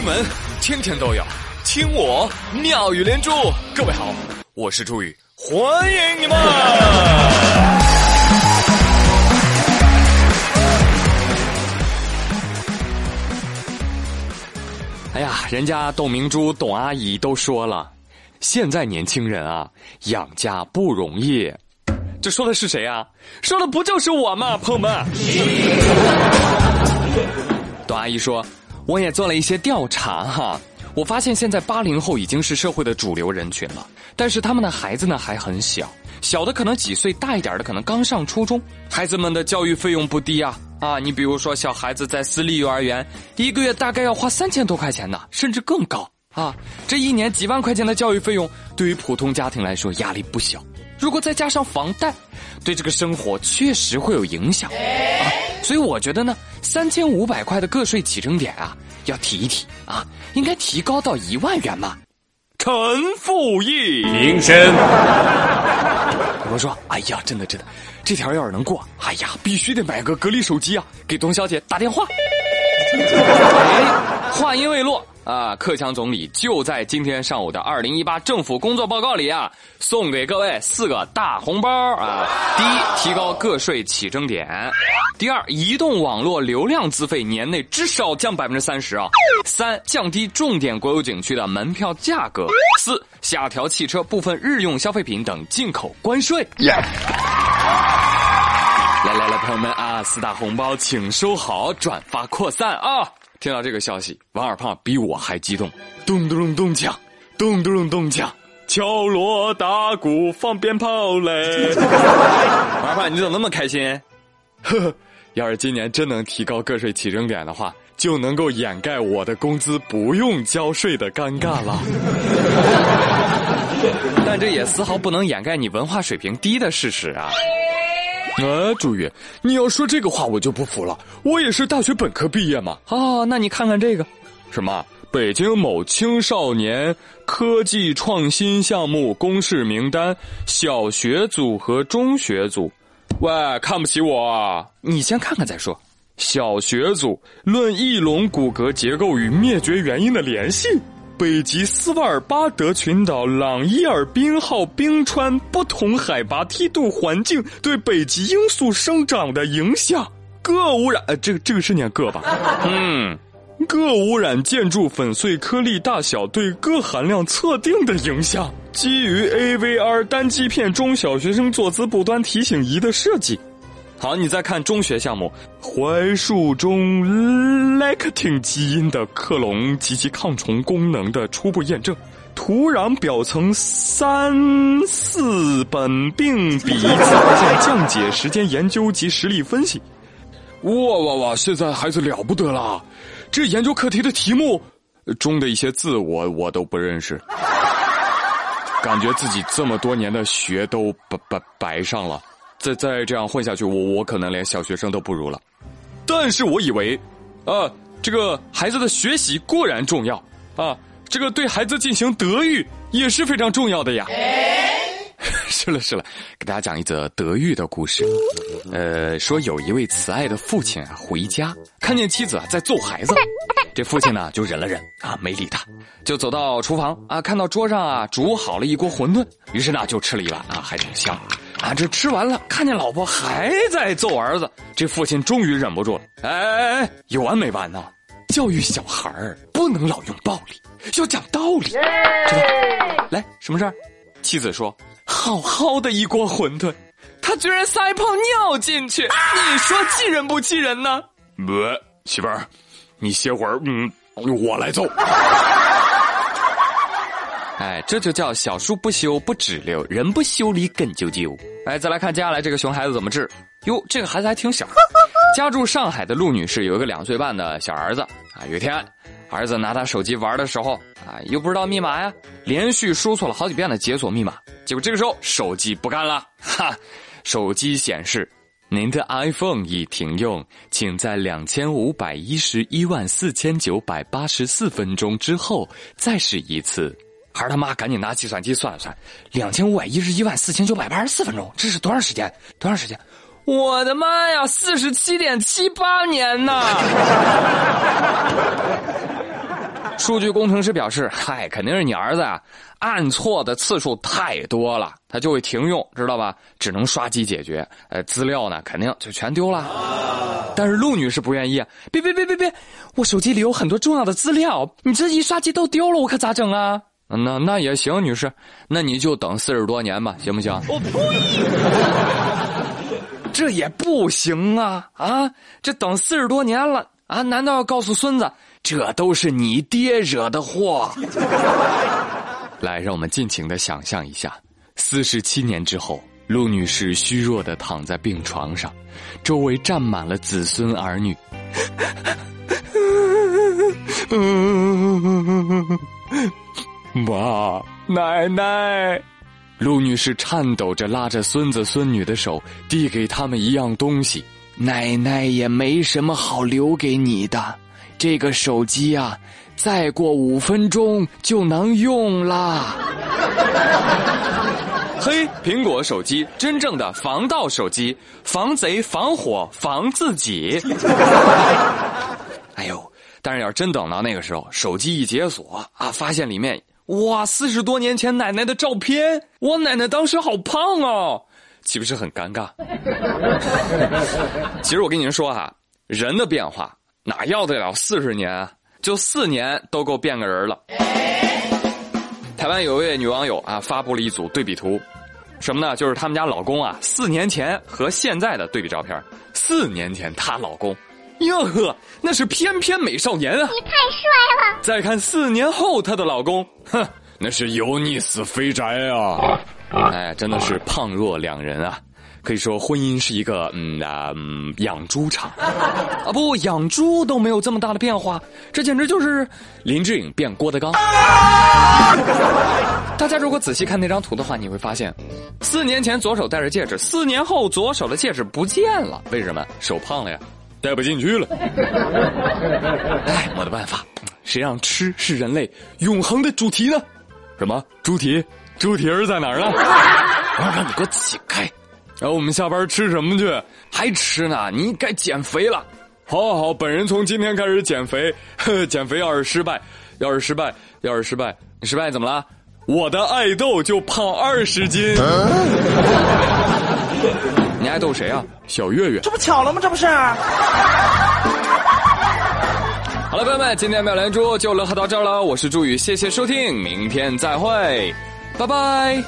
新闻天天都有，听我妙语连珠。各位好，我是朱宇，欢迎你们！哎呀，人家董明珠、董阿姨都说了，现在年轻人啊，养家不容易。这说的是谁啊？说的不就是我吗，朋友们？董阿姨说。我也做了一些调查哈，我发现现在八零后已经是社会的主流人群了，但是他们的孩子呢还很小，小的可能几岁，大一点的可能刚上初中，孩子们的教育费用不低啊啊！你比如说小孩子在私立幼儿园，一个月大概要花三千多块钱呢，甚至更高啊！这一年几万块钱的教育费用，对于普通家庭来说压力不小，如果再加上房贷，对这个生活确实会有影响啊！所以我觉得呢。三千五百块的个税起征点啊，要提一提啊，应该提高到一万元吧。陈复义，平身。我说，哎呀，真的真的，这条要是能过，哎呀，必须得买个格力手机啊，给董小姐打电话。话音未落。啊，克强总理就在今天上午的二零一八政府工作报告里啊，送给各位四个大红包啊！第一，提高个税起征点；第二，移动网络流量资费年内至少降百分之三十啊；三，降低重点国有景区的门票价格；四，下调汽车部分日用消费品等进口关税。来来来，朋友们啊，四大红包请收好，转发扩散啊！听到这个消息，王二胖比我还激动，咚咚咚锵，咚咚咚锵，敲锣打鼓放鞭炮嘞！王二胖，你怎么那么开心？呵呵，要是今年真能提高个税起征点的话，就能够掩盖我的工资不用交税的尴尬了。但这也丝毫不能掩盖你文化水平低的事实啊！啊，朱宇，你要说这个话我就不服了。我也是大学本科毕业嘛。哦，那你看看这个，什么北京某青少年科技创新项目公示名单，小学组和中学组。喂，看不起我？啊？你先看看再说。小学组论翼龙骨骼结构与灭绝原因的联系。北极斯瓦尔巴德群岛朗伊尔冰号冰川不同海拔梯度环境对北极罂粟生长的影响，铬污染，呃，这个这个是念铬吧？嗯，铬污染建筑粉碎颗粒大小对铬含量测定的影响，基于 AVR 单基片中小学生坐姿不端提醒仪的设计。好，你再看中学项目，槐树中 lectin 基因的克隆及其抗虫功能的初步验证，土壤表层三四苯并比自然降解时间研究及实例分析。哇哇哇！现在孩子了不得了，这研究课题的题目中的一些字我我都不认识，感觉自己这么多年的学都白白白上了。再再这样混下去，我我可能连小学生都不如了。但是我以为，啊，这个孩子的学习固然重要啊，这个对孩子进行德育也是非常重要的呀。是了是了，给大家讲一则德育的故事。呃，说有一位慈爱的父亲啊，回家看见妻子啊在揍孩子，这父亲呢就忍了忍啊，没理他，就走到厨房啊，看到桌上啊煮好了一锅馄饨，于是呢就吃了一碗啊，还挺香。啊，这吃完了，看见老婆还在揍儿子，这父亲终于忍不住了。哎哎哎，有完没完呢？教育小孩儿不能老用暴力，要讲道理，知道？来，什么事儿？妻子说：“好好的一锅馄饨，他居然塞泡尿进去，你说气人不气人呢？”不，媳妇儿，你歇会儿，嗯，我来揍。哎，这就叫小树不修不直溜，人不修理根就丢。哎，再来看接下来这个熊孩子怎么治？哟，这个孩子还挺小。家住上海的陆女士有一个两岁半的小儿子啊。有一天，儿子拿他手机玩的时候啊，又不知道密码呀，连续输错了好几遍的解锁密码。结果这个时候手机不干了，哈，手机显示您的 iPhone 已停用，请在两千五百一十一万四千九百八十四分钟之后再试一次。孩儿他妈赶紧拿计算机算了算，两千五百一十一万四千九百八十四分钟，这是多长时间？多长时间？我的妈呀，四十七点七八年呐！数据工程师表示：“嗨，肯定是你儿子啊，按错的次数太多了，他就会停用，知道吧？只能刷机解决。呃，资料呢，肯定就全丢了。但是陆女士不愿意，别别别别别，我手机里有很多重要的资料，你这一刷机都丢了，我可咋整啊？那那也行，女士，那你就等四十多年吧，行不行？我呸！这也不行啊啊！这等四十多年了啊，难道要告诉孙子？”这都是你爹惹的祸。来，让我们尽情的想象一下，四十七年之后，陆女士虚弱的躺在病床上，周围站满了子孙儿女。妈，奶奶，陆女士颤抖着拉着孙子孙女的手，递给他们一样东西。奶奶也没什么好留给你的。这个手机啊，再过五分钟就能用啦！嘿，苹果手机，真正的防盗手机，防贼、防火、防自己。哎呦，但是要真等到那个时候，手机一解锁啊，发现里面哇，四十多年前奶奶的照片，我奶奶当时好胖哦，岂不是很尴尬？其实我跟您说哈，人的变化。哪要得了四十年？就四年都够变个人了。台湾有一位女网友啊，发布了一组对比图，什么呢？就是他们家老公啊，四年前和现在的对比照片。四年前她老公，哟呵，那是翩翩美少年啊！你太帅了。再看四年后她的老公，哼，那是油腻死肥宅啊！哎，真的是胖若两人啊。可以说，婚姻是一个嗯啊养猪场啊，不养猪都没有这么大的变化，这简直就是林志颖变郭德纲。大家如果仔细看那张图的话，你会发现，四年前左手戴着戒指，四年后左手的戒指不见了，为什么？手胖了呀，带不进去了。哎，没得办法，谁让吃是人类永恒的主题呢？什么猪蹄？猪蹄儿在哪儿呢？我让你给我起开！然后我们下班吃什么去？还吃呢？你该减肥了。好，好，好，本人从今天开始减肥。减肥要是失败，要是失败，要是失败，你失败怎么了？我的爱豆就胖二十斤。你爱逗谁啊？小月月。这不巧了吗？这不是。好了，朋友们，今天妙连珠就乐呵到这儿了。我是朱宇，谢谢收听，明天再会，拜拜。